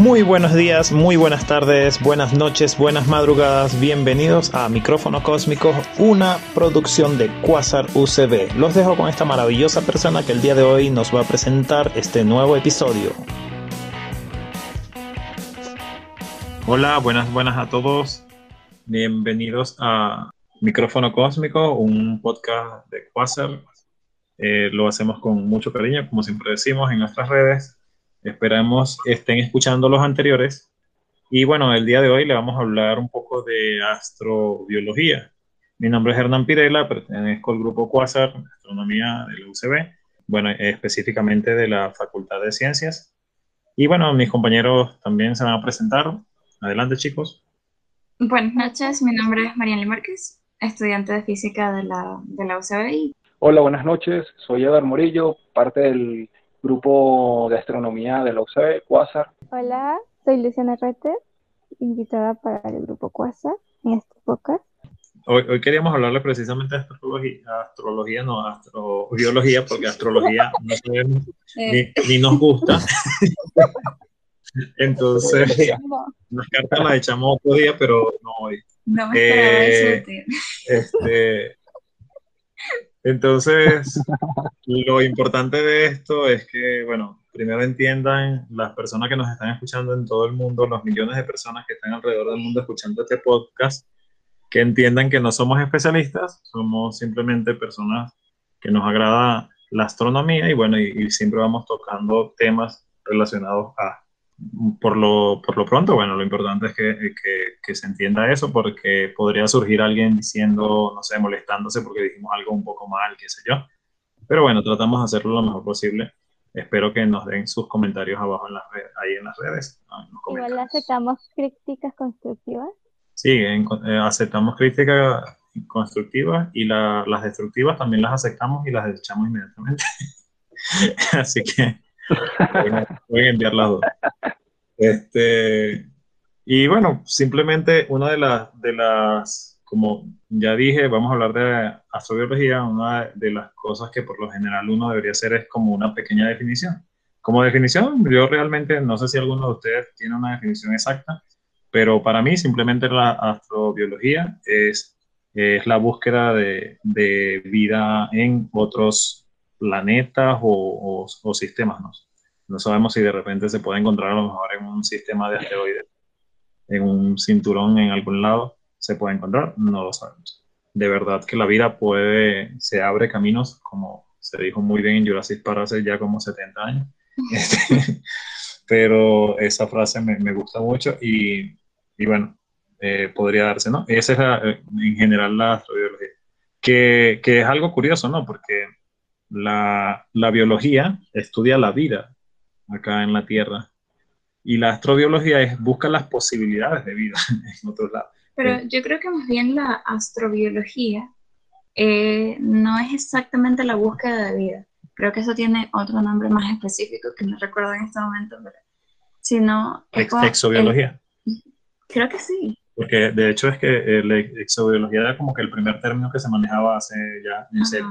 Muy buenos días, muy buenas tardes, buenas noches, buenas madrugadas. Bienvenidos a Micrófono Cósmico, una producción de Quasar UCB. Los dejo con esta maravillosa persona que el día de hoy nos va a presentar este nuevo episodio. Hola, buenas, buenas a todos. Bienvenidos a Micrófono Cósmico, un podcast de Quasar. Eh, lo hacemos con mucho cariño, como siempre decimos en nuestras redes Esperamos estén escuchando los anteriores. Y bueno, el día de hoy le vamos a hablar un poco de astrobiología. Mi nombre es Hernán Pirela, pertenezco al grupo Quasar, Astronomía de la UCB, bueno, específicamente de la Facultad de Ciencias. Y bueno, mis compañeros también se van a presentar. Adelante, chicos. Buenas noches, mi nombre es Mariana Márquez, estudiante de física de la, de la UCB. Hola, buenas noches, soy Edgar Morillo, parte del grupo de astronomía de la UCB, Quasar. Hola, soy Luciana Retter, invitada para el grupo Quasar en este podcast. Hoy, hoy queríamos hablarle precisamente de astrología, astrología no, astrobiología, porque astrología no sabemos ni, ni, nos gusta. Entonces, las cartas las echamos otro día, pero no hoy. No me eh, este, entonces, lo importante de esto es que, bueno, primero entiendan las personas que nos están escuchando en todo el mundo, los millones de personas que están alrededor del mundo escuchando este podcast, que entiendan que no somos especialistas, somos simplemente personas que nos agrada la astronomía y bueno, y siempre vamos tocando temas relacionados a por lo, por lo pronto, bueno, lo importante es que, que, que, se entienda eso porque podría surgir alguien diciendo, no sé, molestándose porque dijimos algo un poco mal, qué sé yo. Pero bueno, tratamos de hacerlo lo mejor posible. Espero que nos den sus comentarios abajo en las redes, ahí en las redes. Igual aceptamos críticas constructivas. Sí, eh, aceptamos críticas constructivas y la, las destructivas también las aceptamos y las desechamos inmediatamente. Así que Voy enviar las dos. Este, y bueno, simplemente una de las, de las, como ya dije, vamos a hablar de astrobiología, una de las cosas que por lo general uno debería hacer es como una pequeña definición. Como definición, yo realmente no sé si alguno de ustedes tiene una definición exacta, pero para mí simplemente la astrobiología es, es la búsqueda de, de vida en otros planetas o, o, sistemas, ¿no? No sabemos si de repente se puede encontrar a lo mejor en un sistema de asteroides, en un cinturón en algún lado, se puede encontrar, no lo sabemos. De verdad que la vida puede, se abre caminos, como se dijo muy bien en Jurassic Park hace ya como 70 años. Este, pero esa frase me, me gusta mucho y, y bueno, eh, podría darse, ¿no? Esa es eh, en general la astrobiología, que, que, es algo curioso, ¿no? Porque la, la, biología estudia la vida acá en la Tierra y la astrobiología es busca las posibilidades de vida en otros lados. Pero yo creo que más bien la astrobiología eh, no es exactamente la búsqueda de vida. Creo que eso tiene otro nombre más específico que no recuerdo en este momento, pero sino... Ex exobiología. creo que sí. Porque de hecho es que la exobiología era como que el primer término que se manejaba hace ya,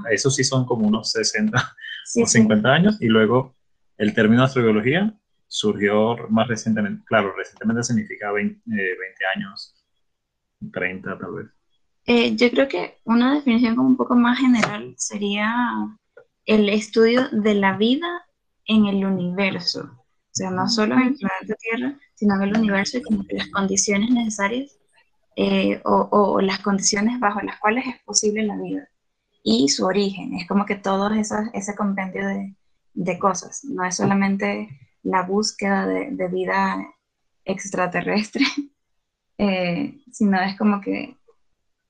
eso sí son como unos 60 o 50 años, y luego el término astrobiología surgió más recientemente, claro, recientemente significa 20, 20 eh, años, 30 tal vez. Eh, yo creo que una definición como un poco más general sería el estudio de la vida en el universo. O sea, no solo en el planeta Tierra, sino en el universo y como que las condiciones necesarias eh, o, las condiciones bajo las cuales es posible la vida y su origen. Es como que todo ese compendio de, cosas, no es solamente la búsqueda de, vida extraterrestre, eh, sino es como que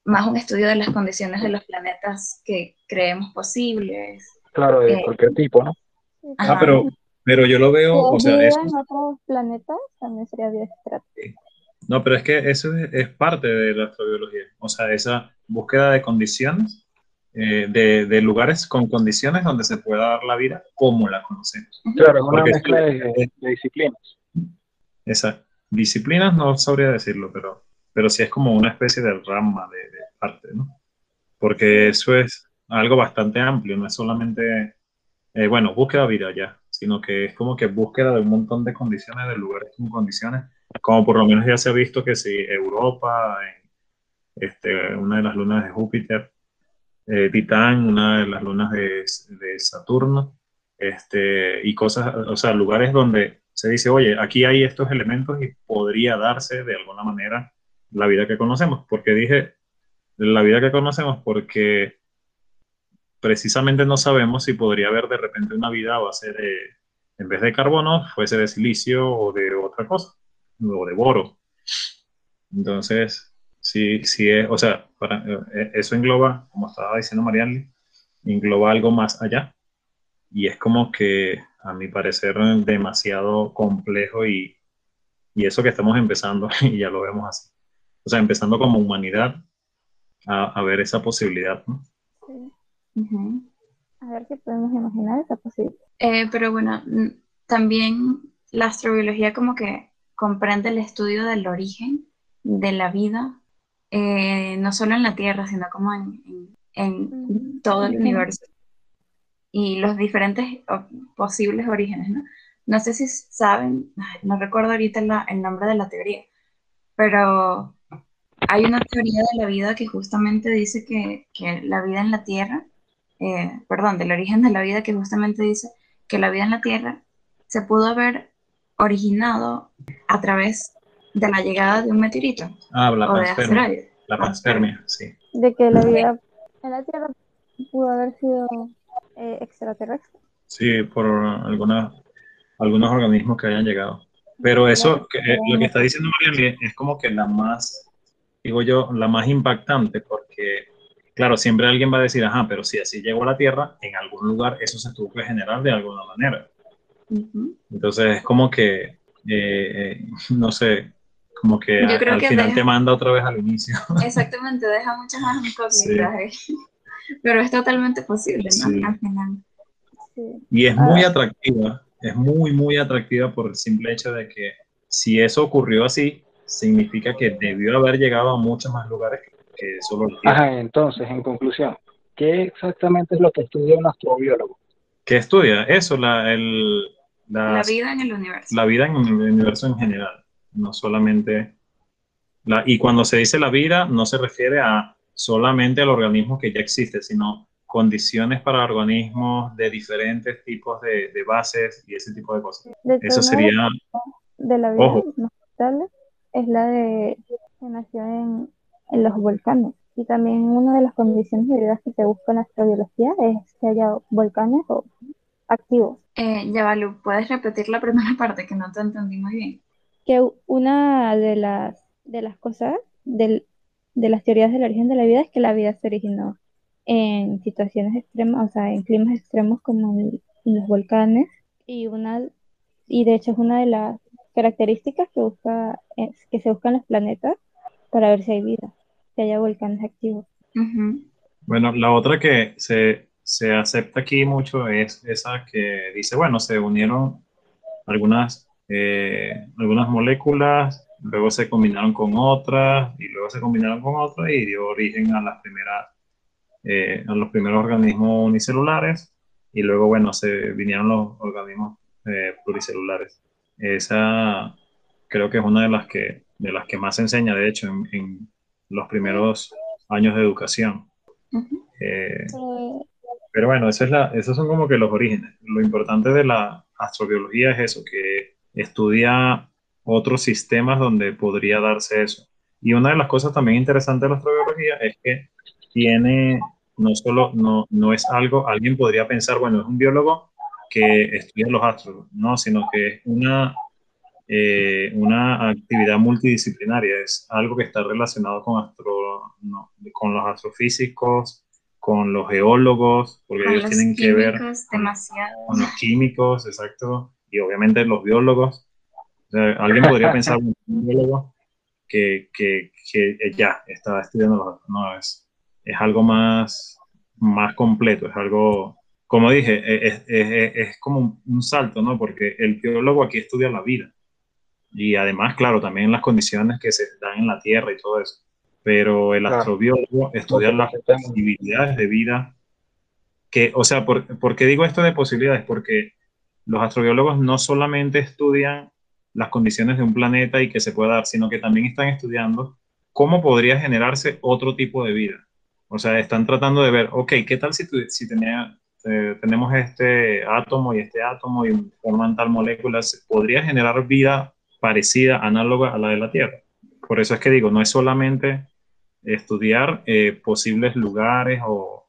más un estudio de las condiciones de los planetas que creemos posibles. Claro, de eh, cualquier tipo, ¿no? Ah, pero, pero yo lo veo, o sea, en otros planetas también sería vida extraterrestre. No, pero es que eso es, parte de la astrobiología, o sea, esa búsqueda de condiciones, eh, de, lugares con condiciones donde se pueda dar la vida como la conocemos. Claro, una mezcla de, disciplinas. Esas disciplinas no sabría decirlo, pero, pero sí es como una especie de rama de, parte, ¿no? Porque eso es algo bastante amplio, no es solamente, eh, bueno, búsqueda de vida ya, sino que es como que búsqueda de un montón de condiciones, de lugares con condiciones, como por lo menos ya se ha visto que si Europa, este, una de las lunas de Júpiter, eh, Titán, una de las lunas de, Saturno, este, y cosas, o sea, lugares donde se dice, oye, aquí hay estos elementos y podría darse de alguna manera la vida que conocemos. porque dije la vida que conocemos? Porque precisamente no sabemos si podría haber de repente una vida a base de, en vez de carbono, fuese de silicio o de otra cosa, o de boro. Entonces, sí, sí es, o sea, para, eh, eso engloba, como estaba diciendo Marianne, engloba algo más allá. Y es como que, a mi parecer, demasiado complejo y, y eso que estamos empezando, y ya lo vemos así. O sea, empezando como humanidad a, a ver esa posibilidad, ¿no? Sí. A ver qué podemos imaginar esa posibilidad. Eh, pero bueno, también la astrobiología como que comprende el estudio del origen de la vida, eh, no solo en la Tierra, sino como en, en, todo el universo y los diferentes posibles orígenes, ¿no? No sé si saben, no recuerdo ahorita el nombre de la teoría, pero hay una teoría de la vida que justamente dice que, que la vida en la Tierra eh, perdón, del origen de la vida, que justamente dice que la vida en la Tierra se pudo haber originado a través de la llegada de un meteorito. Ah, la panspermia. La panspermia, sí. De que la vida en la Tierra pudo haber sido eh, extraterrestre. Sí, por algunos organismos que hayan llegado. Pero eso, que, eh, lo que está diciendo María es como que la más, digo yo, la más impactante, porque Claro, siempre alguien va a decir, ajá, pero si así llegó a la Tierra, en algún lugar eso se tuvo que generar de alguna manera. Entonces es como que, eh, eh, no sé, como que al final te manda otra vez al inicio. Exactamente, deja muchas más incógnitas. Pero es totalmente posible, ¿no? Al final. Y es muy ah. atractiva, es muy, muy atractiva por el simple hecho de que si eso ocurrió así, significa que debió haber llegado a muchos más lugares solo Ajá, entonces, en conclusión, ¿qué exactamente es lo que estudia un astrobiólogo? ¿Qué estudia? Eso, la, el, la, vida en el universo. La vida en el universo en general, no solamente... La, y cuando se dice la vida, no se refiere a solamente al organismo que ya existe, sino condiciones para organismos de diferentes tipos de, de bases y ese tipo de cosas. Eso sería... De la vida es la de que nació en en los volcanes. Y también una de las condiciones de vida que se busca en la astrobiología es que haya volcanes activos. Eh, Yavalu, ¿puedes repetir la primera parte que no te entendí muy bien? Que una de las, de las cosas del, de las teorías del origen de la vida es que la vida se originó en situaciones extremas, o sea, en climas extremos como en, los volcanes. Y, una, y de hecho es una de las características que, busca, que se buscan los planetas para ver si hay vida haya volcanes activos. Bueno, la otra que se, se, acepta aquí mucho es esa que dice, bueno, se unieron algunas, eh, algunas moléculas, luego se combinaron con otras, y luego se combinaron con otras y dio origen a las primeras, eh, a los primeros organismos unicelulares, y luego, bueno, se vinieron los organismos eh, pluricelulares. Esa creo que es una de las que, de las que más se enseña, de hecho, en los primeros años de educación. Eh, pero bueno, esa es la, esos son como que los orígenes. Lo importante de la astrobiología es eso, que estudia otros sistemas donde podría darse eso. Y una de las cosas también interesantes de la astrobiología es que tiene, no solo, no, no es algo, alguien podría pensar, bueno, es un biólogo que estudia los astros, no, sino que es una eh, una actividad multidisciplinaria, es algo que está relacionado con, astro, con los astrofísicos, con los geólogos, porque ellos tienen que ver con, los químicos, exacto, y obviamente los biólogos. alguien podría pensar un biólogo que, que, que, ya está estudiando los no es, es algo más, más completo, es algo, como dije, es, es, es como un salto, ¿no? Porque el biólogo aquí estudia la vida y además, claro, también las condiciones que se dan en la Tierra y todo eso. Pero el astrobiólogo estudia las posibilidades de vida que, o sea, por, qué digo esto de posibilidades? Porque los astrobiólogos no solamente estudian las condiciones de un planeta y que se pueda dar, sino que también están estudiando cómo podría generarse otro tipo de vida. O sea, están tratando de ver, ok, ¿qué tal si, si tenía, eh, tenemos este átomo y este átomo y forman tal moléculas? ¿Podría generar vida parecida, análoga a la de la Tierra? Por eso es que digo, no es solamente estudiar eh, posibles lugares o,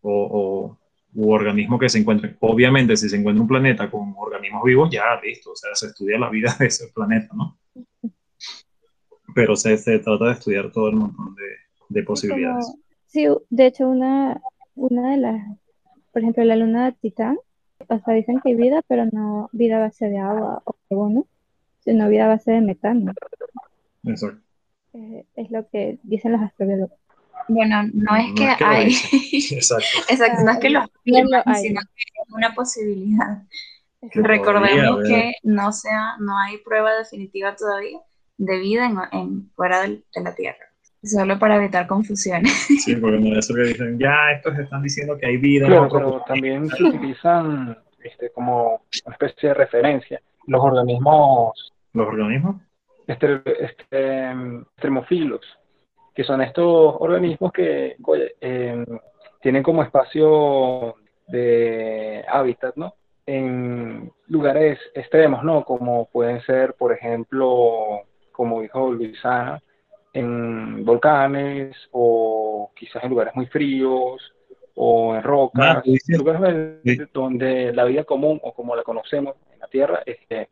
o, u organismos que se encuentren. Obviamente, si se encuentra un planeta con organismos vivos, ya listo, o sea, se estudia la vida de ese planeta, ¿no? Pero se, se trata de estudiar todo el montón de, de posibilidades. sí, de hecho, una, una de las, por ejemplo, la luna de Titán, o sea, dicen que hay vida, pero no vida a base de agua o carbono, sino vida a base de metano. Exacto. Eh, es lo que dicen los astrobiólogos. Bueno, no es que hay. Exacto. Exacto, no es que los firman, sino que es una posibilidad. Recordemos que no sea, no hay prueba definitiva todavía de vida en, en fuera de, la Tierra. Solo para evitar confusiones. Sí, porque no es eso que dicen, ya estos están diciendo que hay vida. Claro, pero también se utilizan este, como una especie de referencia. Los organismos. ¿Los organismos? Este, este, extremofilos, que son estos organismos que em, tienen como espacio de hábitat, ¿no? En lugares extremos, ¿no? Como pueden ser, por ejemplo, como dijo Luisana, en volcanes o quizás en lugares muy fríos o en rocas, ah, lugares donde la vida común o como la conocemos en la Tierra este,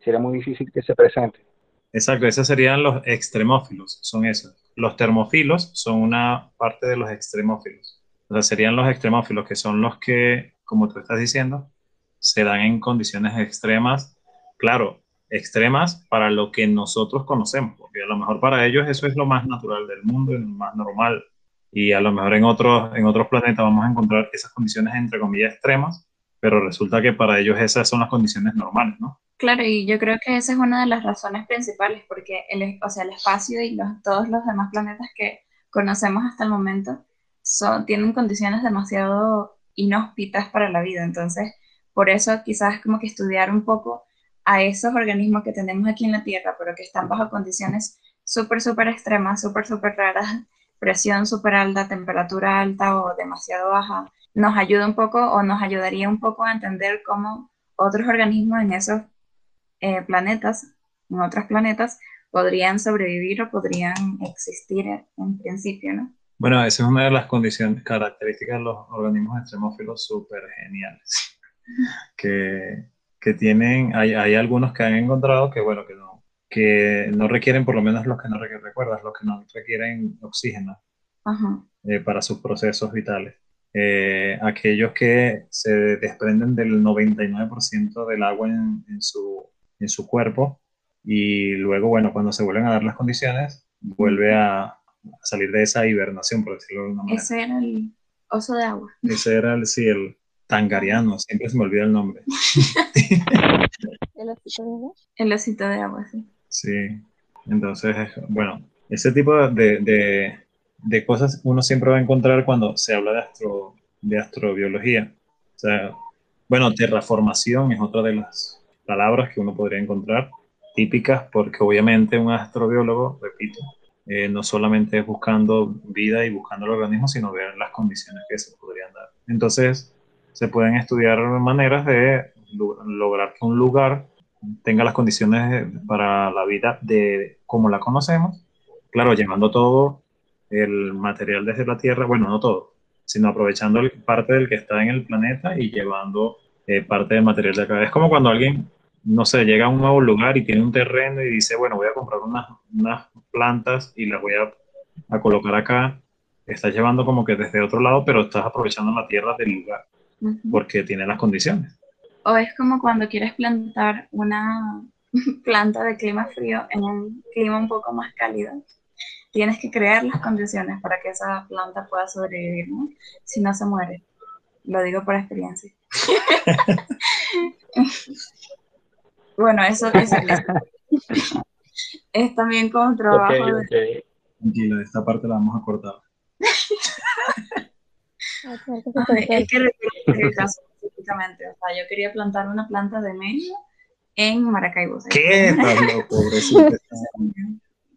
sería muy difícil que se presente. Exacto, esos serían los extremófilos, son esos. Los termófilos son una parte de los extremófilos. O sea, serían los extremófilos, que son los que, como tú estás diciendo, se dan en condiciones extremas, claro, extremas para lo que nosotros conocemos, porque a lo mejor para ellos eso es lo más natural del mundo, lo más normal, y a lo mejor en otros, en otros planetas vamos a encontrar esas condiciones entre comillas extremas, pero resulta que para ellos esas son las condiciones normales, ¿no? Claro, y yo creo que esa es una de las razones principales, porque el, o sea, el espacio y los, todos los demás planetas que conocemos hasta el momento son, tienen condiciones demasiado inhóspitas para la vida. Entonces, por eso quizás como que estudiar un poco a esos organismos que tenemos aquí en la Tierra, pero que están bajo condiciones súper, súper extremas, súper, súper raras, presión súper alta, temperatura alta o demasiado baja, nos ayuda un poco o nos ayudaría un poco a entender cómo otros organismos en esos eh, planetas, en otros planetas, podrían sobrevivir o podrían existir en principio, ¿no? Bueno, esa es una de las condiciones, características de los organismos extremófilos súper geniales, que, que, tienen, hay, hay, algunos que han encontrado que, bueno, que no, que no requieren, por lo menos los que no requieren, recuerdas, los que no requieren oxígeno eh, para sus procesos vitales. Eh, aquellos que se desprenden del 99% del agua en, en, su, en su cuerpo y luego, bueno, cuando se vuelven a dar las condiciones, vuelve a, salir de esa hibernación, por decirlo de alguna manera. Ese era el oso de agua. Ese era el, sí, el tangariano, siempre se me olvida el nombre. ¿El osito de agua? El osito de agua, sí. Sí, entonces, bueno, ese tipo de, de, de cosas uno siempre va a encontrar cuando se habla de, astro, de astrobiología. O sea, bueno, terraformación es otra de las palabras que uno podría encontrar típicas, porque obviamente un astrobiólogo, repito, eh, no solamente es buscando vida y buscando el organismo, sino ver las condiciones que se podrían dar. Entonces, se pueden estudiar maneras de lograr que un lugar tenga las condiciones para la vida de como la conocemos, claro, llevando todo el material desde la Tierra, bueno, no todo, sino aprovechando parte del que está en el planeta y llevando eh, parte del material de acá. Es como cuando alguien, no sé, llega a un nuevo lugar y tiene un terreno y dice, bueno, voy a comprar unas, unas plantas y las voy a, a colocar acá. Estás llevando como que desde otro lado, pero estás aprovechando la tierra del lugar porque tiene las condiciones. O es como cuando quieres plantar una planta de clima frío en un clima un poco más cálido. Tienes que crear las condiciones para que esa planta pueda sobrevivir, ¿no? Si no se muere. Lo digo por experiencia. bueno, eso, es también como trabajo de... Tranquilo, esta parte la vamos a cortar. es que el caso específicamente. O sea, yo quería plantar una planta de medio en Maracaibo. ¿Qué? Estás loco, pobrecito.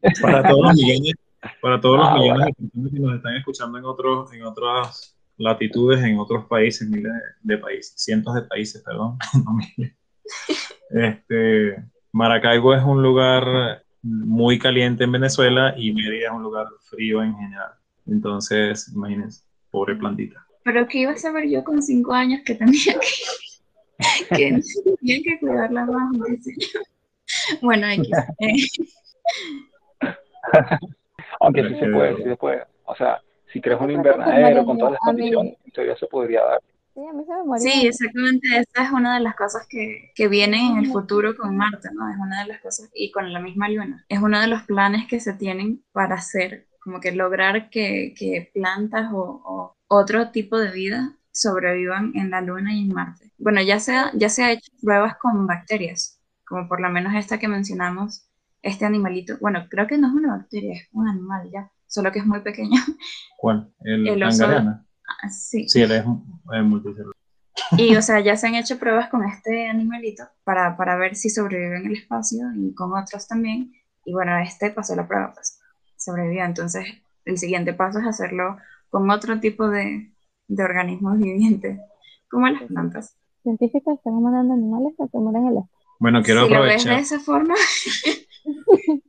Para todos los millones, para todos los Ah, millones de personas que nos están escuchando en otros, en otras latitudes, en otros países, miles de, de países, cientos de países, perdón, no miles. Este, Maracaibo es un lugar muy caliente en Venezuela y Mérida es un lugar frío en general. Entonces, imagínense, pobre plantita. Pero ¿qué iba a saber yo con cinco años que tenía que, que tenía que cuidarla más? Bueno, X. Eh, Aunque sí se puede, sí se puede. O sea, si creas un invernadero con todas las condiciones, en teoría se podría dar. Sí, a mí se me moría. Sí, exactamente. Esa es una de las cosas que, que viene en el futuro con Marte, ¿no? Es una de las cosas, y con la misma Luna. Es uno de los planes que se tienen para hacer, como que lograr que, que plantas o, o otro tipo de vida sobrevivan en la Luna y en Marte. Bueno, ya se ha, ya se ha hecho pruebas con bacterias, como por lo menos esta que mencionamos, este animalito. Bueno, creo que no es una bacteria, es un animal ya, solo que es muy pequeño. ¿Cuál? El, El oso-. Ah, Sí. Sí, él es, es multicelular. Y, o sea, ya se han hecho pruebas con este animalito para, para ver si sobrevive en el espacio y con otros también. Y bueno, este pasó la prueba, pues sobrevivió. Entonces, el siguiente paso es hacerlo con otro tipo de, de organismos vivientes, como las plantas. Científicos están mandando animales a que mueran en el espacio. Bueno, quiero si lo ves aprovechar. de esa forma,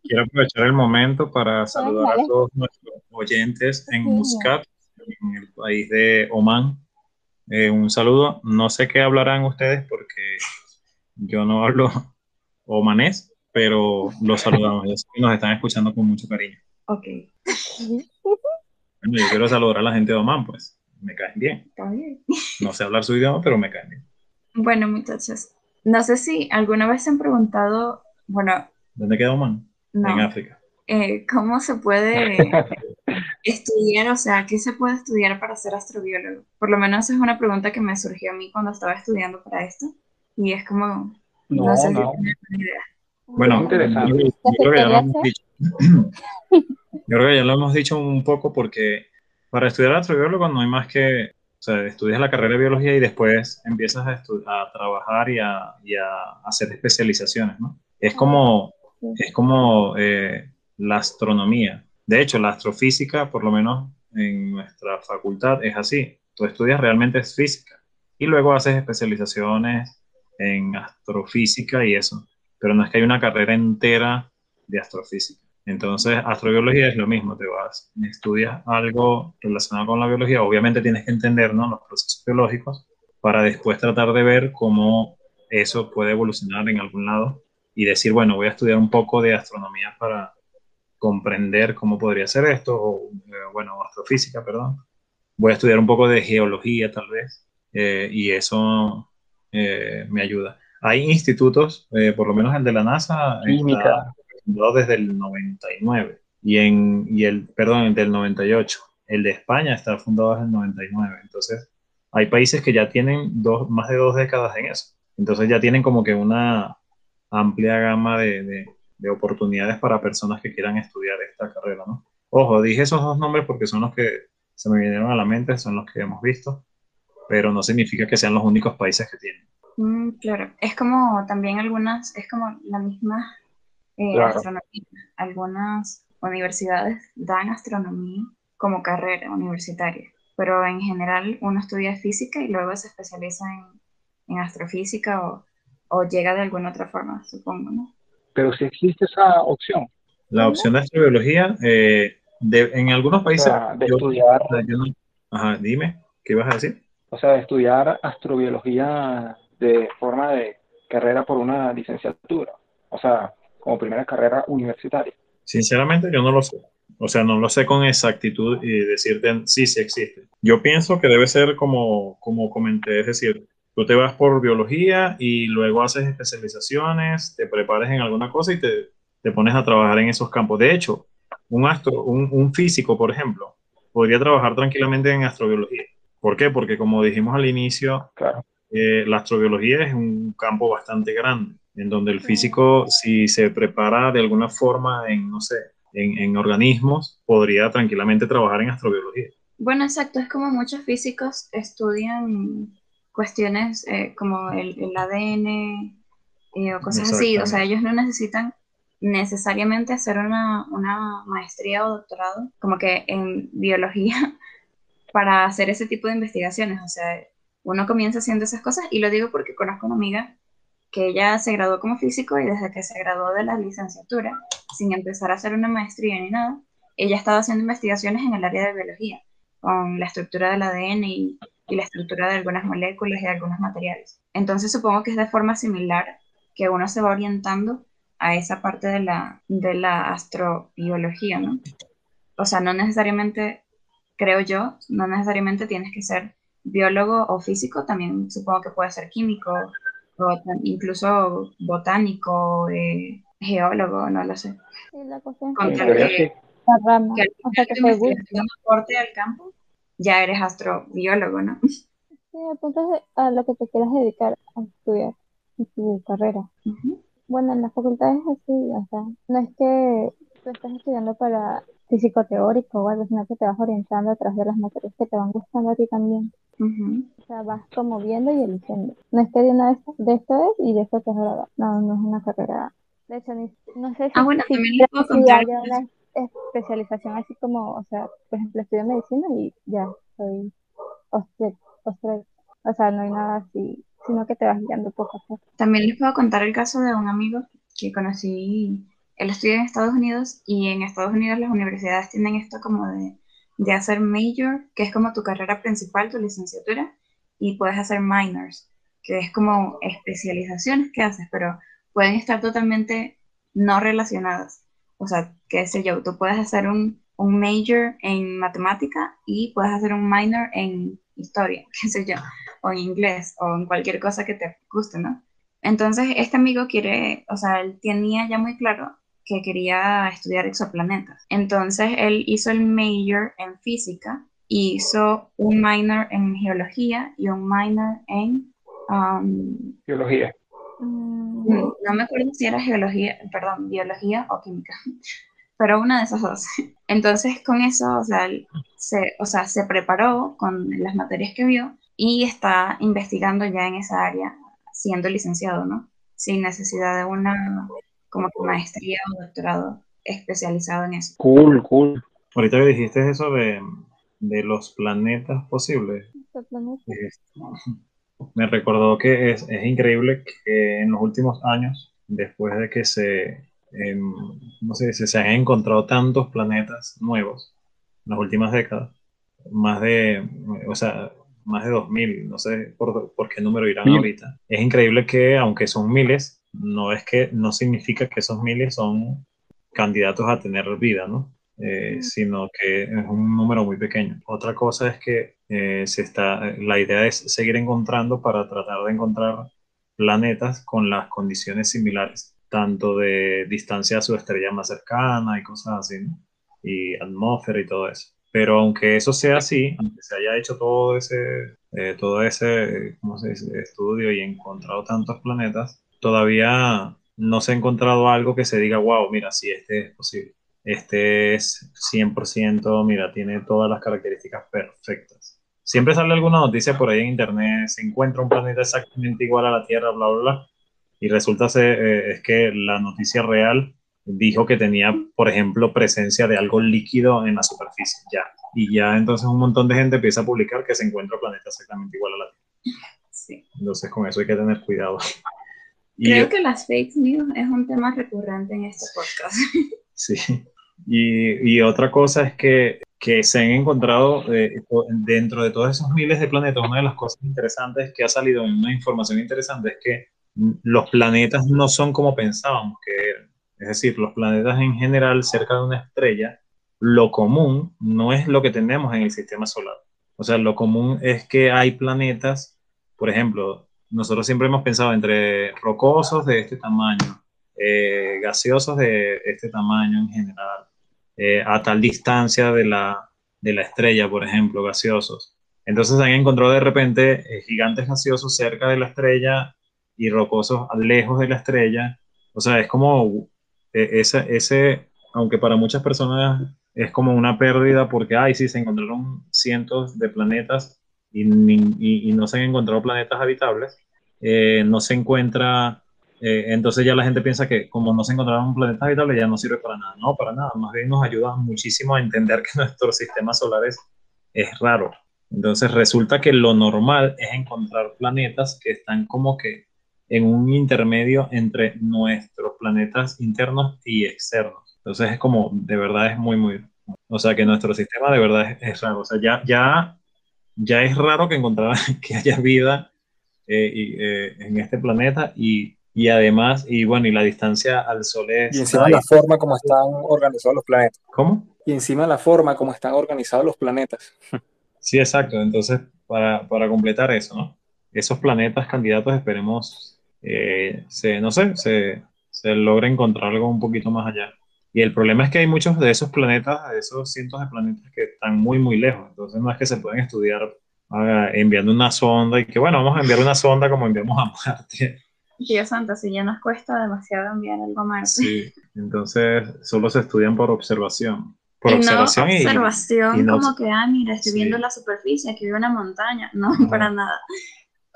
Quiero aprovechar el momento para saludar a todos nuestros oyentes en Muscat, en el país de Oman. Eh, un saludo. No sé qué hablarán ustedes porque yo no hablo omanés, pero los saludamos. Yo sé que nos están escuchando con mucho cariño. ok, Bueno, yo quiero saludar a la gente de Oman, pues me caen bien. está bien. No sé hablar su idioma, pero me caen bien. Bueno, muchachos, no sé si alguna vez se han preguntado, bueno, ¿Dónde queda Oman? En no, África. eh, ¿cómo se puede estudiar, o sea, qué se puede estudiar para ser astrobiólogo? Por lo menos esa es una pregunta que me surgió a mí cuando estaba estudiando para esto y es como, no, No, sé no. si tienen una idea. Bueno, Interesante. yo, yo creo que ya lo hemos dicho. Yo creo que ya lo hemos dicho un poco porque para estudiar astrobiólogo no hay más que, o sea, estudias la carrera de biología y después empiezas a, a trabajar y a, y a hacer especializaciones, ¿no? Es como, es como eh, la astronomía. De hecho, la astrofísica, por lo menos en nuestra facultad, es así. Tú estudias realmente es física y luego haces especializaciones en astrofísica y eso. Pero no es que hay una carrera entera de astrofísica. Entonces, astrobiología es lo mismo, te vas, estudias algo relacionado con la biología, obviamente tienes que entender ¿no? los procesos biológicos para después tratar de ver cómo eso puede evolucionar en algún lado y decir, bueno, voy a estudiar un poco de astronomía para comprender cómo podría ser esto, o eh, bueno, astrofísica, perdón. Voy a estudiar un poco de geología tal vez, eh, y eso eh, me ayuda. Hay institutos, eh, por lo menos el de la NASA, está desde el 99, y, en, y el, perdón, del 98. El de España está fundado desde el 99. Entonces, hay países que ya tienen dos, más de dos décadas en eso. Entonces ya tienen como que una amplia gama de, de, de oportunidades para personas que quieran estudiar esta carrera, ¿no? Ojo, dije esos dos nombres porque son los que se me vinieron a la mente, son los que hemos visto, pero no significa que sean los únicos países que tienen. Mm, claro, es como también algunas, es como la misma eh, Claro. astronomía. Algunas universidades dan astronomía como carrera universitaria, pero en general uno estudia física y luego se especializa en, en astrofísica o, o llega de alguna otra forma, supongo, ¿no? Pero si existe esa opción, La opción de astrobiología, eh, de- en algunos o países... sea, de yo- estudiar, yo no- ajá, dime, ¿qué ibas a decir? o sea, de estudiar astrobiología de forma de carrera por una licenciatura, o sea, como primera carrera universitaria. Sinceramente, yo no lo sé. O sea, no lo sé con exactitud y decirte sí, sí existe. Yo pienso que debe ser como, como comenté, es decir, tú te vas por biología y luego haces especializaciones, te prepares en alguna cosa y te, te pones a trabajar en esos campos. De hecho, un, astro, un, un físico, por ejemplo, podría trabajar tranquilamente en astrobiología. ¿Por qué? Porque como dijimos al inicio, Claro. eh, la astrobiología es un campo bastante grande, en donde el físico, si se prepara de alguna forma en, no sé, en, en organismos, podría tranquilamente trabajar en astrobiología. Bueno, exacto, es como muchos físicos estudian cuestiones eh, como el, el ADN eh, o cosas así. O sea, ellos no necesitan necesariamente hacer una, una maestría o doctorado como que en biología para hacer ese tipo de investigaciones. O sea, uno comienza haciendo esas cosas y lo digo porque conozco una amiga que ella se graduó como físico y desde que se graduó de la licenciatura, sin empezar a hacer una maestría ni nada, ella estaba haciendo investigaciones en el área de biología, con la estructura del ADN y, y la estructura de algunas moléculas y de algunos materiales. Entonces supongo que es de forma similar que uno se va orientando a esa parte de la, de la astrobiología, ¿no? O sea, no necesariamente, creo yo, no necesariamente tienes que ser biólogo o físico, también supongo que puede ser químico o incluso botánico, eh, geólogo, no lo sé. Sí, la cuestión que que, que o sea, que te investigación guste. aporte al campo, ya eres astrobiólogo, ¿no? Sí, es a lo que te quieras dedicar a estudiar en tu carrera. Bueno, en la facultad es así, o sea, no es que tú estás estudiando para físico teórico o algo, sino que te vas orientando a través de las materias que te van gustando a ti también. O sea, vas como viendo y eligiendo. No es que de una vez de esto es y de esto te graduar. No, no es una carrera. De hecho, ni- no sé si, Ah, bueno, si, también les puedo contar. una especialización así como, o sea, por ejemplo, estudio medicina y ya soy obstet- obstet- O sea, no hay nada así, sino que te vas guiando poco a poco. También les puedo contar el caso de un amigo que conocí, él estudia en Estados Unidos y en Estados Unidos las universidades tienen esto como de, de hacer major, que es como tu carrera principal, tu licenciatura, y puedes hacer minors, que es como especializaciones que haces, pero pueden estar totalmente no relacionadas. O sea, qué sé yo, tú puedes hacer un, un major en matemática y puedes hacer un minor en historia, qué sé yo, o en inglés, o en cualquier cosa que te guste, ¿no? Entonces, este amigo quiere, o sea, él tenía ya muy claro que quería estudiar exoplanetas. Entonces, él hizo el major en física, hizo un minor en geología y un minor en, um, Biología. Mm, no me acuerdo si era geología, perdón, biología o química, pero una de esas dos. Entonces, con eso, o sea, se, o sea, se preparó con las materias que vio y está investigando ya en esa área, siendo licenciado, ¿no? Sin necesidad de una como que maestría o doctorado especializado en eso. Cool, cool. Ahorita que dijiste eso de, de los planetas posibles, eh, me recordó que es, es increíble que en los últimos años, después de que se, em, no sé, se, se han encontrado tantos planetas nuevos en las últimas décadas, más de, o sea, más de 2000, no sé por, por qué número irán Mil. ahorita. Es increíble que, aunque son miles, no es que, no significa que esos miles son candidatos a tener vida, ¿no? Eh, sino que es un número muy pequeño. Otra cosa es que eh, se está, la idea es seguir encontrando para tratar de encontrar planetas con las condiciones similares, tanto de distancia a su estrella más cercana y cosas así, ¿no? y atmósfera y todo eso. Pero aunque eso sea así, aunque se haya hecho todo ese, eh, todo ese ¿cómo se dice? estudio y encontrado tantos planetas, todavía no se ha encontrado algo que se diga, wow, mira, sí, este es posible. Este es 100%, mira, tiene todas las características perfectas. Siempre sale alguna noticia por ahí en internet, se encuentra un planeta exactamente igual a la Tierra, bla, bla, bla. Y resulta ser, eh, es que la noticia real dijo que tenía, por ejemplo, presencia de algo líquido en la superficie, ya. Y ya entonces un montón de gente empieza a publicar que se encuentra planeta exactamente igual a la Tierra. Sí. Entonces con eso hay que tener cuidado. Y, Creo que las fake news es un tema recurrente en este podcast. Sí. Y, y otra cosa es que, que se han encontrado eh, dentro de todos esos miles de planetas, una de las cosas interesantes que ha salido en una información interesante es que los planetas no son como pensábamos que eran. Es decir, los planetas en general cerca de una estrella, lo común no es lo que tenemos en el sistema solar. O sea, lo común es que hay planetas, por ejemplo, nosotros siempre hemos pensado entre rocosos de este tamaño, eh, gaseosos de este tamaño en general, eh, a tal distancia de la, de la estrella, por ejemplo, gaseosos. Entonces han encontrado de repente eh, gigantes gaseosos cerca de la estrella y rocosos lejos de la estrella. O sea, es como eh, ese, ese, aunque para muchas personas es como una pérdida porque, ay, sí, se encontraron cientos de planetas y, y, y no se han encontrado planetas habitables, eh, no se encuentra, eh, entonces ya la gente piensa que como no se encontraron planetas habitables ya no sirve para nada. No, para nada, más bien nos ayuda muchísimo a entender que nuestro sistema solar es, es raro. Entonces resulta que lo normal es encontrar planetas que están como que en un intermedio entre nuestros planetas internos y externos. Entonces es como, de verdad es muy, muy, o sea que nuestro sistema de verdad es, raro. O sea, ya, ya, ya es raro que encontrar que haya vida eh, eh, en este planeta y, y, además, y bueno, y la distancia al Sol es... Y encima la forma como están organizados los planetas. ¿Cómo? Y encima la forma como están organizados los planetas. Sí, exacto. Entonces, para, para completar eso, ¿no? Esos planetas candidatos esperemos, eh, se, no sé, se, se logre encontrar algo un poquito más allá. Y el problema es que hay muchos de esos planetas, de esos cientos de planetas que están muy, muy lejos. Entonces no es que se pueden estudiar ah, enviando una sonda y que, bueno, vamos a enviar una sonda como enviamos a Marte. Dios santo, si ya nos cuesta demasiado enviar algo a Marte. Sí, entonces solo se estudian por observación por observación. Y observación como que, ah, mira, estoy viendo la superficie, aquí veo una montaña. No, para nada.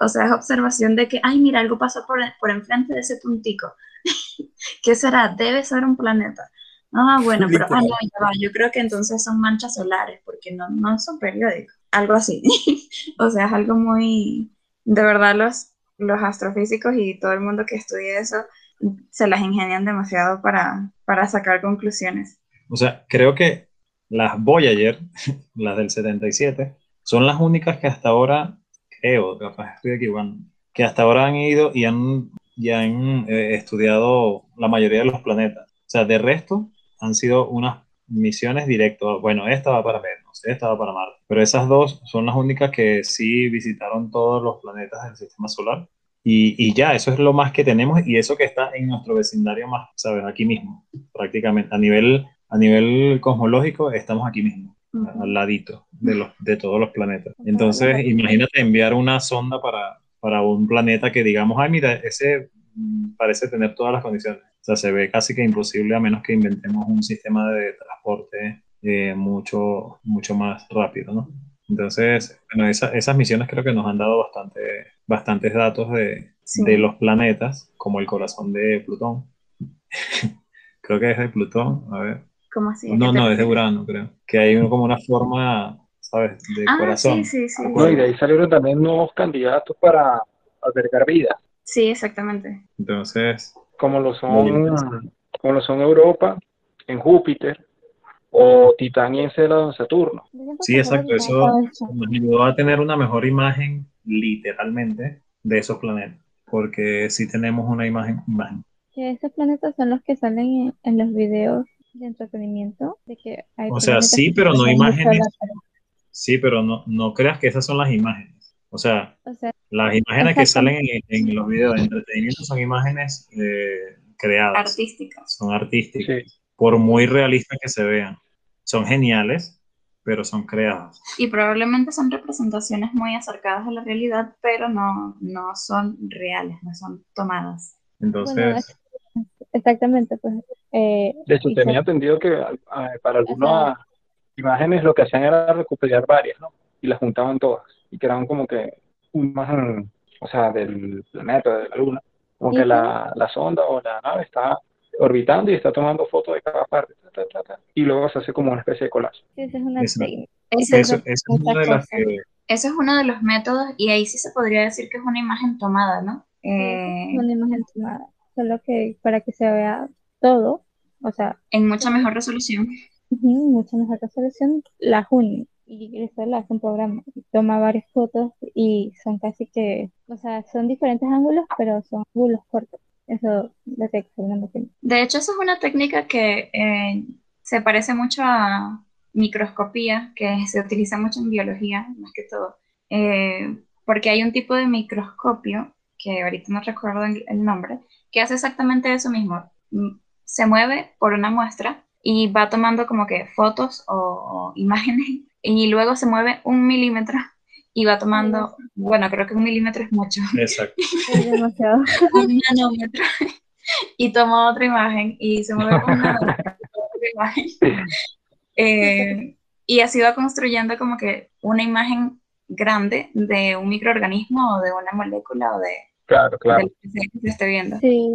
O sea, es observación de que, ay, mira, algo pasó por, por enfrente de ese puntico. ¿Qué será? Debe ser un planeta. Ah, bueno, pero ah, yo creo que entonces son manchas solares, porque no, no son periódicos. Algo así. o sea, es algo muy. De verdad, los, los astrofísicos y todo el mundo que estudia eso se las ingenian demasiado para, para sacar conclusiones. O sea, creo que las Voyager, las del 77, son las únicas que hasta ahora, creo, capaz estoy equivocando, que hasta ahora han ido y han, ya han eh, estudiado la mayoría de los planetas. O sea, de resto han sido unas misiones directas. Bueno, esta va para Venus, esta va para Marte. Pero esas dos son las únicas que sí visitaron todos los planetas del sistema solar. Y, y, ya, eso es lo más que tenemos y eso que está en nuestro vecindario más, ¿sabes? Aquí mismo, prácticamente. A nivel a nivel cosmológico estamos aquí mismo, al ladito de, los, de todos los planetas. Entonces, imagínate enviar una sonda para, para un planeta que digamos, ay, mira, ese parece tener todas las condiciones. O sea, se ve casi que imposible a menos que inventemos un sistema de transporte eh, mucho, mucho más rápido, ¿no? Entonces, bueno, esas misiones creo que nos han dado bastante, bastantes datos de, de los planetas, como el corazón de Plutón. creo que es de Plutón, a ver. ¿Cómo así? No, no, es de Urano, creo. Que hay como una forma, ¿sabes? De ah, corazón. Sí, sí, sí. y de ahí salieron también nuevos candidatos para albergar vida. Sí, exactamente. Entonces. Como lo son, como lo son Europa, en Júpiter, o Titán y Encélado en Saturno. Sí, exacto. Eso nos ayudó a tener una mejor imagen, literalmente, de esos planetas. Porque sí tenemos una imagen. imagen. Que esos planetas son los que salen en los videos de entretenimiento, de que hay O sea, sí, pero no imágenes. Sí, pero no, no creas que esas son las imágenes. O sea, las imágenes que salen en, los videos de entretenimiento son imágenes eh, creadas. Artísticas. Son artísticas. Por muy realistas que se vean. Son geniales, pero son creadas. Y probablemente son representaciones muy acercadas a la realidad, pero no, no son reales, no son tomadas. Entonces... exactamente, pues eh, de hecho, tenía entendido que para algunas imágenes lo que hacían era recuperar varias, ¿no? Y las juntaban todas y creaban como que una imagen, o sea, del planeta, de la luna, como que la, la, sonda o la nave está orbitando y está tomando fotos de cada parte, y luego se hace como una especie de collage. esa es una eso, eso, es una de las que... Eso es uno de los métodos y ahí sí se podría decir que es una imagen tomada, ¿no? Eh... una imagen tomada, solo que para que se vea todo, o sea... En mucha mejor resolución. mucha mejor resolución, la Juni, y eso la hace un programa, toma varias fotos y son casi que, o sea, son diferentes ángulos, pero son ángulos cortos. Eso detecta una De hecho, eso es una técnica que eh, se parece mucho a microscopía, que se utiliza mucho en biología, más que todo, eh, porque hay un tipo de microscopio, que ahorita no recuerdo el nombre, que hace exactamente eso mismo se mueve por una muestra y va tomando como que fotos o, imágenes y luego se mueve un milímetro y va tomando, bueno, creo que un milímetro es mucho. Exacto. Es demasiado. un nanómetro y toma otra imagen y se mueve una otra imagen. Eh, y así va construyendo como que una imagen grande de un microorganismo o de una molécula o de, Claro, claro. que se esté viendo. Sí.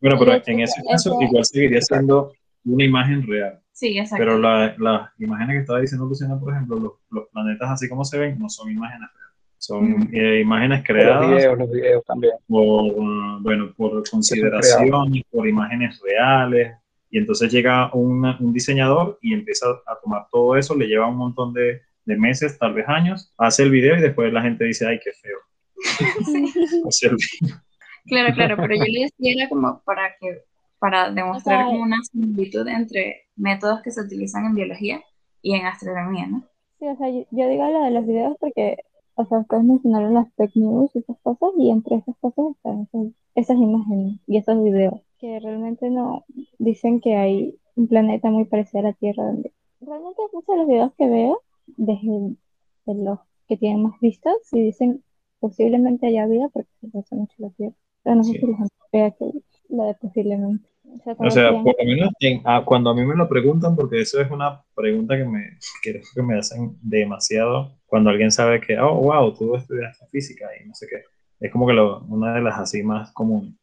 Bueno, pero en ese caso igual seguiría siendo una imagen real. Sí, exacto. Pero la- las imágenes que estaba diciendo Luciana, por ejemplo, los, los planetas así como se ven, no son imágenes reales. Son Ujú. eh, imágenes Los creadas videos, los videos también. por, uh, bueno, por consideración, por imágenes reales. Y entonces llega una- un diseñador y empieza a tomar todo eso, le lleva un montón de, de meses, tal vez años, hace el video y después la gente dice, ay, qué feo. Claro, claro, pero yo le decía era como para que, para demostrar O sea, como una similitud entre métodos que se utilizan en biología y en astronomía, ¿no? Sí, o sea, yo, yo digo lo de los videos porque, o sea, ustedes mencionaron las fake news y esas cosas, y entre esas cosas están esas, esas imágenes y esos videos, que realmente no dicen que hay un planeta muy parecido a la Tierra, donde realmente muchos de los videos que veo, desde de los que tienen más vistas, y dicen posiblemente haya vida porque se parece mucho a la Tierra. Pero no sé Sí. si la que lo de posiblemente. O sea, O sea, que- por lo menos en- ah, cuando a mí me lo preguntan, porque eso es una pregunta que me, creo que me hacen demasiado, cuando alguien sabe que, oh, wow, tú estudiaste física y no sé qué. Es como que lo- una de las así más comunes.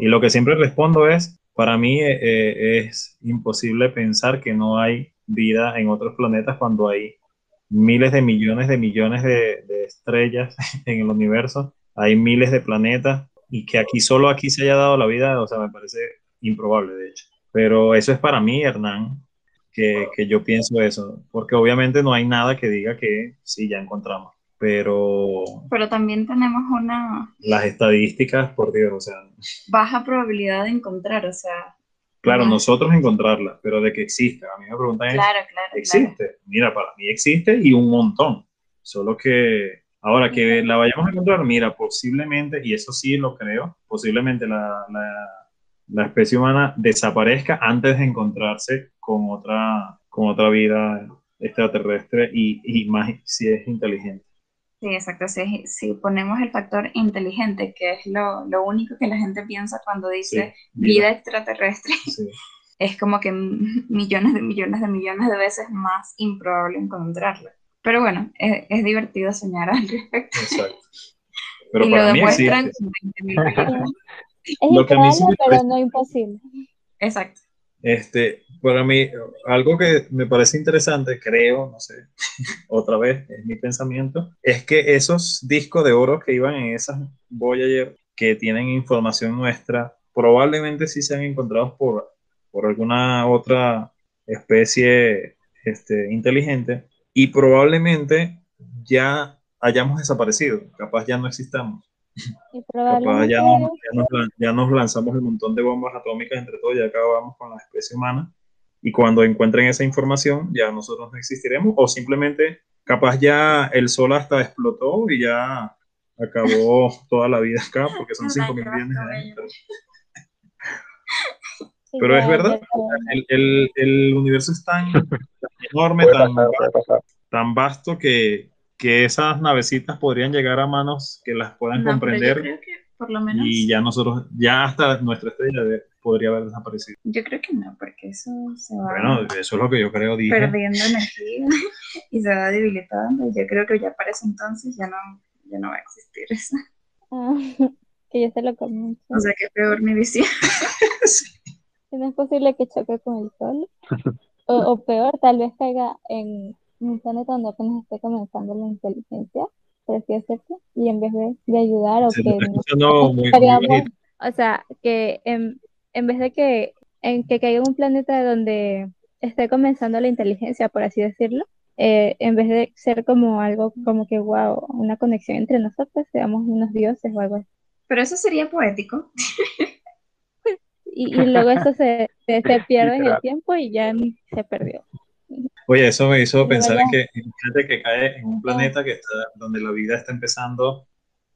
Y lo que siempre respondo es, para mí eh, eh, es imposible pensar que no hay vida en otros planetas cuando hay miles de millones de millones de, de estrellas en el universo, hay miles de planetas y que aquí solo aquí se haya dado la vida, o sea, me parece improbable, de hecho. Pero eso es para mí, Hernán, que, que yo pienso eso, porque obviamente no hay nada que diga que sí, ya encontramos, pero Pero también tenemos una las estadísticas, por Dios, o sea, baja probabilidad de encontrar, o sea, claro, nosotros encontrarla, pero de que exista, a mí me preguntan claro, claro. existe, mira, para mí existe y un montón, solo que ahora que la vayamos a encontrar, mira, posiblemente, y eso sí lo creo, posiblemente la, la, la especie humana desaparezca antes de encontrarse con otra, con otra vida extraterrestre y, y más si es inteligente. Sí, exacto. Si, si ponemos el factor inteligente, que es lo, lo único que la gente piensa cuando Sí, dice vida extraterrestre, sí. es como que m- millones de millones de millones de veces más improbable encontrarla. Pero bueno, es, es divertido soñar al respecto. Exacto. Pero y para lo mí demuestran existe. con 20.000 películas. es lo que a mí sí me improbable, pero parece- no imposible. Exacto. Este, para mí, algo que me parece interesante, creo, no sé, otra vez, es mi pensamiento, es que esos discos de oro que iban en esas Voyager que tienen información nuestra, probablemente sí sean encontrados por, por alguna otra especie este, inteligente y probablemente ya hayamos desaparecido, capaz ya no existamos. Y Capaz probablemente ya, nos, ya, nos, ya nos lanzamos el montón de bombas atómicas entre todos, ya acabamos con la especie humana. Y cuando encuentren esa información, ya nosotros no existiremos. O simplemente, capaz ya el sol hasta explotó y ya acabó toda la vida acá, porque son 5 mil millones de años. Pero es verdad, El, el, el universo es tan, tan enorme, tan, tan vasto que, que esas navecitas podrían llegar a manos que las puedan No, pero yo comprender. creo que por lo menos, Y ya nosotros, ya hasta nuestra estrella de- podría haber desaparecido. yo creo que no, porque eso se va Bueno, eso es lo que yo creo, dije. perdiendo energía y se va debilitando. Y yo creo que ya para ese entonces ya no, ya no va a existir eso. Ah, que yo se lo comento. O sea, que peor mi visión. Si no es posible que choque con el sol. O, o peor, tal vez caiga en un planeta donde apenas esté comenzando la inteligencia, por así decirlo, y en vez de, de ayudar o Se que escuchando muy, muy o sea, que en, en vez de que, en que caiga un planeta donde esté comenzando la inteligencia, por así decirlo, eh, en vez de ser como algo como que, wow, una conexión entre nosotros, seamos unos dioses o algo así. Pero eso sería poético. Y, y luego eso se, se, se pierde en el tiempo y ya se perdió. Oye, eso me hizo pensar en que imagínate que cae en un planeta que está, donde la vida está empezando.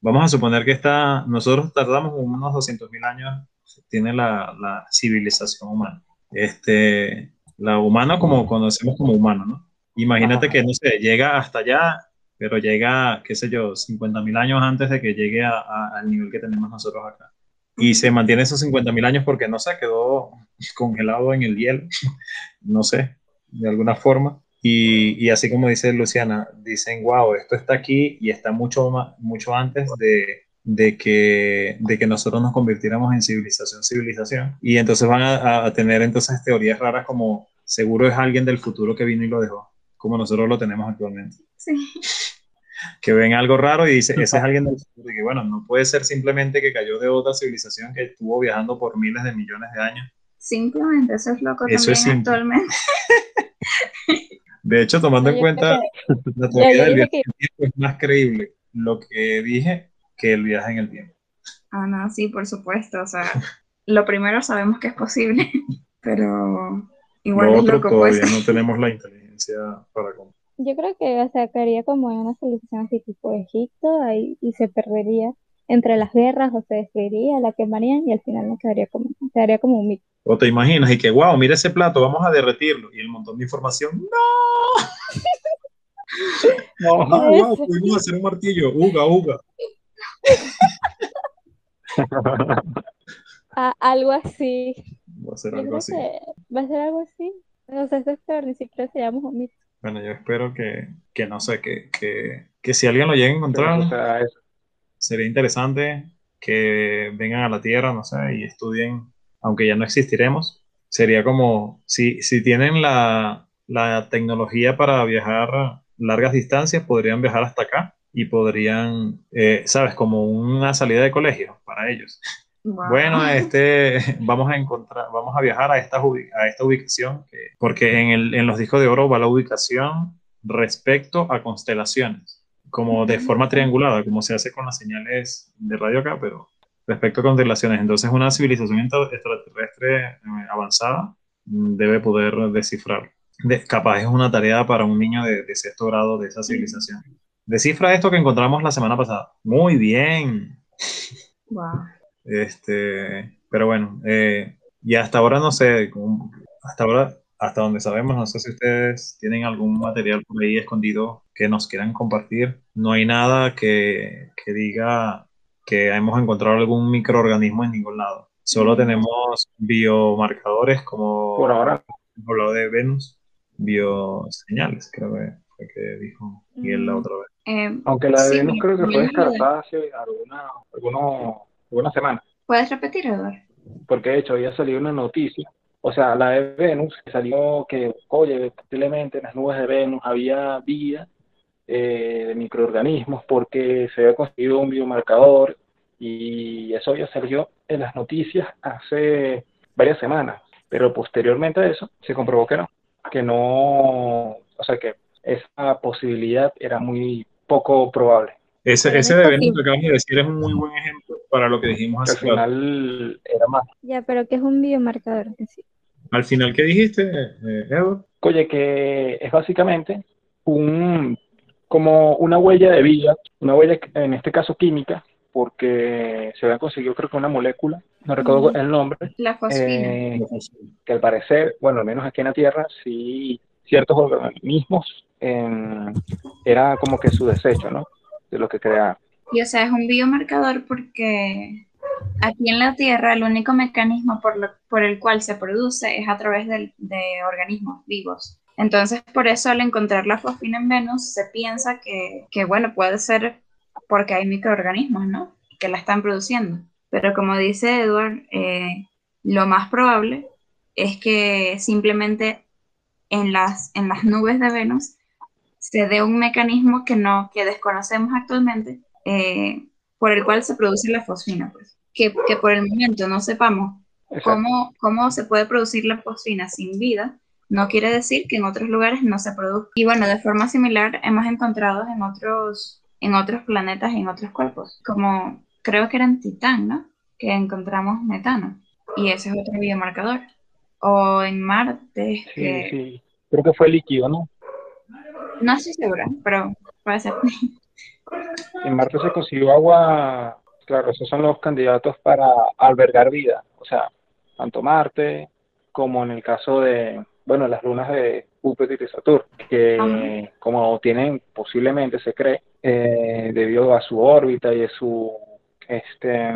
Vamos a suponer que está, nosotros tardamos unos 200.000 años, tiene la, la civilización humana. Este, la humana como conocemos como humano, ¿no? Imagínate Ajá. que, no sé, llega hasta allá, pero llega, qué sé yo, 50.000 años antes de que llegue a- a- al nivel que tenemos nosotros acá. Y se mantiene esos 50.000 años porque no se quedó congelado en el hielo, no sé, de alguna forma. Y, y, así como dice Luciana, dicen, wow, esto está aquí y está mucho, mucho antes de, de, que, de que nosotros nos convirtiéramos en civilización, civilización. Y entonces van a, a, tener entonces teorías raras como seguro es alguien del futuro que vino y lo dejó, como nosotros lo tenemos actualmente. Sí. Que ven algo raro y dice, ese es alguien del futuro. Y que bueno, no puede ser simplemente que cayó de otra civilización que estuvo viajando por miles de millones de años. Simplemente, eso es loco eso también es actualmente. De hecho, tomando en cuenta la teoría del viaje en el tiempo, es más creíble lo que dije que el viaje en el tiempo. Ah, no, sí, por supuesto. O sea, lo primero sabemos que es posible, pero igual lo es loco. Todavía pues. no tenemos la inteligencia para Yo creo que, o sea, caería como en una civilización así tipo Egipto ahí, y se perdería entre las guerras o se destruiría, la quemarían y al final no quedaría como, quedaría como un mito. O te imaginas y que, wow, mira ese plato, vamos a derretirlo. Y el montón de información, ¡no! no, ah, wow, pudimos hacer un martillo, uga, uga. ah, algo así. Va a ser algo así. Va a ser algo así. O sea, eso es peor, ni siquiera se llama un mito. Bueno, yo espero que, que no sé, que, que, que, si alguien lo llega a encontrar, sería interesante que vengan a la Tierra, no sé, y estudien aunque ya no existiremos, sería como si, si tienen la, la tecnología para viajar largas distancias, podrían viajar hasta acá y podrían, eh, ¿sabes? Como una salida de colegio para ellos. Wow. Bueno, este, vamos a encontrar, vamos a viajar a esta, a esta ubicación, que, porque en, el, en los discos de oro va la ubicación respecto a constelaciones, como de forma triangulada, como se hace con las señales de radio acá, pero respecto a constelaciones. Entonces, una civilización extraterrestre eh, avanzada mm, debe poder descifrar. De, capaz es una tarea para un niño de, de, sexto grado de esa civilización. Descifra esto que encontramos la semana pasada. Muy bien. Wow. Este, pero bueno, eh, y hasta ahora no sé, hasta ahora, hasta donde sabemos, no sé si ustedes tienen algún material por ahí escondido que nos quieran compartir. No hay nada que, que diga que hemos encontrado algún microorganismo en ningún lado. Solo tenemos biomarcadores como por ahora hemos hablado de Venus, bioseñales, creo que fue que dijo Miguel la otra vez. Eh, Aunque la de sí, Venus creo que fue descartada hace alguna, algunos, algunas semanas, ¿Puedes repetir, Eduardo? porque de hecho había salido una noticia. O sea, la de Venus salió que, oye, posiblemente en las nubes de Venus había vida eh, de microorganismos porque se había conseguido un biomarcador y eso había salido en las noticias hace varias semanas, pero posteriormente a eso se comprobó que no, que no, o sea que esa posibilidad era muy poco probable. Ese, ese de Venus que acabas de decir es un muy buen ejemplo para lo que dijimos Que al hace rato. final era más. Ya, pero ¿qué es un biomarcador en sí? Al final, ¿qué dijiste, eh, Edward? Oye, que es básicamente un, como una huella de vida, una huella en este caso química, porque se había conseguido creo que una molécula, no recuerdo el nombre, La fosfina. eh, que al parecer, bueno, al menos aquí en la Tierra, sí ciertos organismos eh, era como que su desecho, ¿no? De lo que creaban. Y o sea, es un biomarcador porque aquí en la Tierra el único mecanismo por, lo- por el cual se produce es a través de organismos vivos. Entonces, por eso al encontrar la fosfina en Venus, se piensa que, que, bueno, puede ser porque hay microorganismos, ¿no? Que la están produciendo. Pero como dice Edward, eh, lo más probable es que simplemente en las, en las nubes de Venus se dé un mecanismo que no, que desconocemos actualmente, eh, por el cual se produce la fosfina, pues. Que, que por el momento no sepamos cómo, cómo se puede producir la fosfina sin vida, no quiere decir que en otros lugares no se produzca. Y bueno, de forma similar hemos encontrado en otros, en otros planetas y en otros cuerpos, como creo que era en Titán, ¿no? Que encontramos metano. Y ese es otro biomarcador. O en Marte, Sí, que sí. Creo que fue líquido, ¿no? no estoy segura, pero puede ser. En Marte se consiguió agua, claro, esos son los candidatos para albergar vida, o sea, tanto Marte como en el caso de, bueno, las lunas de Júpiter y Saturno, que Ajá. como tienen posiblemente, se cree, eh, debido a su órbita y a sus este,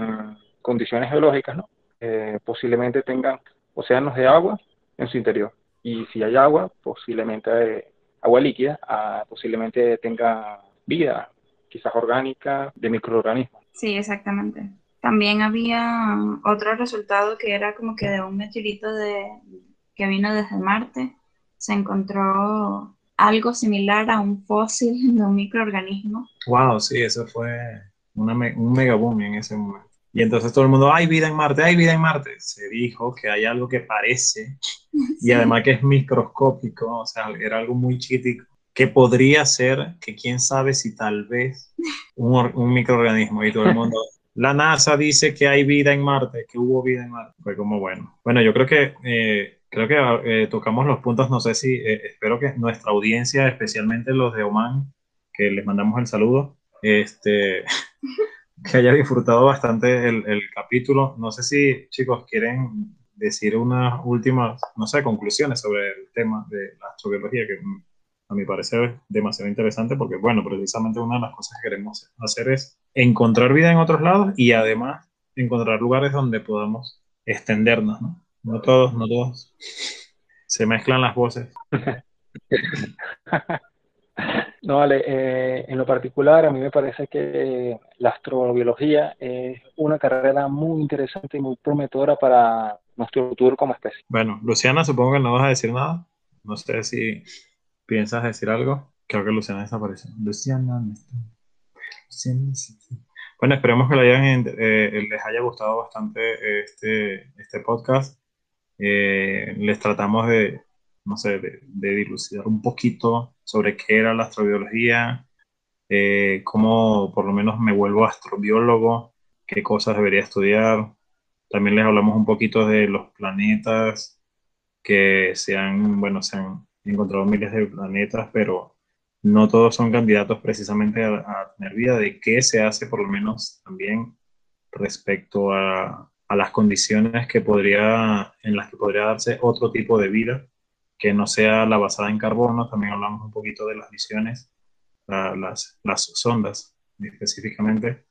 condiciones geológicas, ¿no? Eh, posiblemente tengan océanos de agua en su interior. Y si hay agua, posiblemente agua líquida a posiblemente tenga vida, quizás orgánica, de microorganismos. Sí, exactamente. También había otro resultado que era como que de un meteorito de, que vino desde Marte, se encontró algo similar a un fósil de un microorganismo. Wow, sí, eso fue una un mega boom en ese momento. Y entonces todo el mundo, hay vida en Marte, hay vida en Marte. Se dijo que hay algo que parece y además que es microscópico, o sea, era algo muy chiquitico, que podría ser, que quién sabe si tal vez un, un microorganismo y todo el mundo, la NASA dice que hay vida en Marte, que hubo vida en Marte. Fue como bueno. Bueno, yo creo que eh, creo que eh, tocamos los puntos. No sé si eh, espero que nuestra audiencia, especialmente los de Oman, que les mandamos el saludo, este, que haya disfrutado bastante el, el capítulo. No sé si chicos quieren decir unas últimas, no sé, conclusiones sobre el tema de la astrobiología que a mi parecer es demasiado interesante porque, bueno, precisamente una de las cosas que queremos hacer es encontrar vida en otros lados y además encontrar lugares donde podamos extendernos, ¿no? No todos, no todos. Se mezclan las voces. No, vale, eh, en lo particular a mí me parece que la astrobiología es una carrera muy interesante y muy prometedora para nuestro futuro como especie. Bueno, Luciana, supongo que no vas a decir nada. No sé si ¿Piensas decir algo? Creo que Luciana desapareció. Luciana, Luciana Bueno, esperemos que eh, les haya gustado bastante este, este podcast. Eh, les tratamos de, no sé, de, dilucidar un poquito sobre qué era la astrobiología, eh, cómo por lo menos me vuelvo astrobiólogo, qué cosas debería estudiar. También les hablamos un poquito de los planetas que se han, bueno, se han encontrado miles de planetas, pero no todos son candidatos precisamente a, tener vida. ¿De qué se hace por lo menos también respecto a, a, las condiciones que podría, en las que podría darse otro tipo de vida que no sea la basada en carbono? También hablamos un poquito de las misiones, las, las sondas específicamente,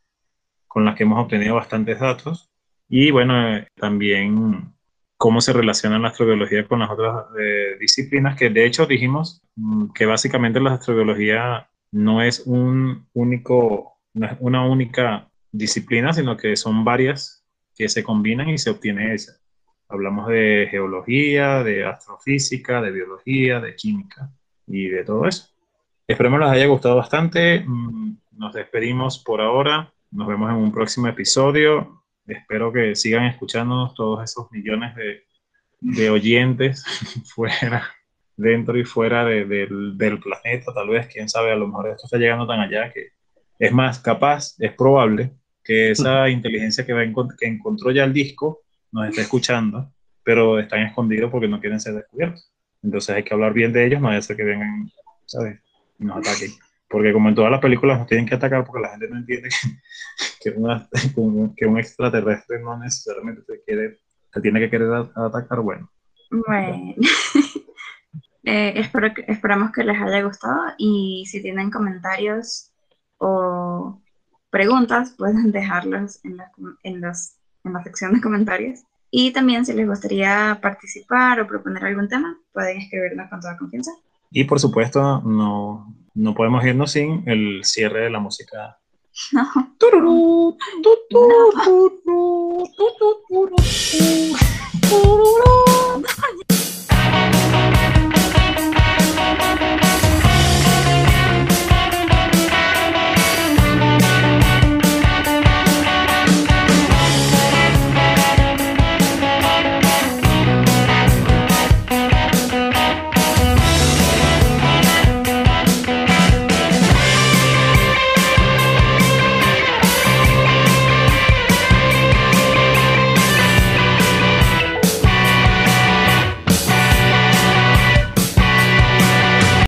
con las que hemos obtenido bastantes datos. Y bueno, eh, también cómo se relaciona la astrobiología con las otras eh, disciplinas, que de hecho dijimos mm, que básicamente la astrobiología no es un único, una única disciplina, sino que son varias que se combinan y se obtiene esa. Hablamos de geología, de astrofísica, de biología, de química y de todo eso. Esperemos les haya gustado bastante. Mm, nos despedimos por ahora. Nos vemos en un próximo episodio espero que sigan escuchándonos todos esos millones de, oyentes fuera, dentro y fuera de, del planeta, tal vez, quién sabe, a lo mejor esto está llegando tan allá que es más capaz, es probable que esa inteligencia que, va que encontró ya el disco nos esté escuchando, pero están escondidos porque no quieren ser descubiertos. Entonces hay que hablar bien de ellos, no ser que vengan, ¿sabes? Y nos ataquen. Porque como en todas las películas nos tienen que atacar porque la gente no entiende que, que, un extraterrestre no necesariamente te, quiere, te tiene que querer atacar, bueno. Bueno, eh, espero que, esperamos que les haya gustado y si tienen comentarios o preguntas pueden dejarlos en la, en, los, en la sección de comentarios. Y también si les gustaría participar o proponer algún tema, pueden escribirnos con toda confianza. Y por supuesto, no, no podemos irnos sin el cierre de la música. No.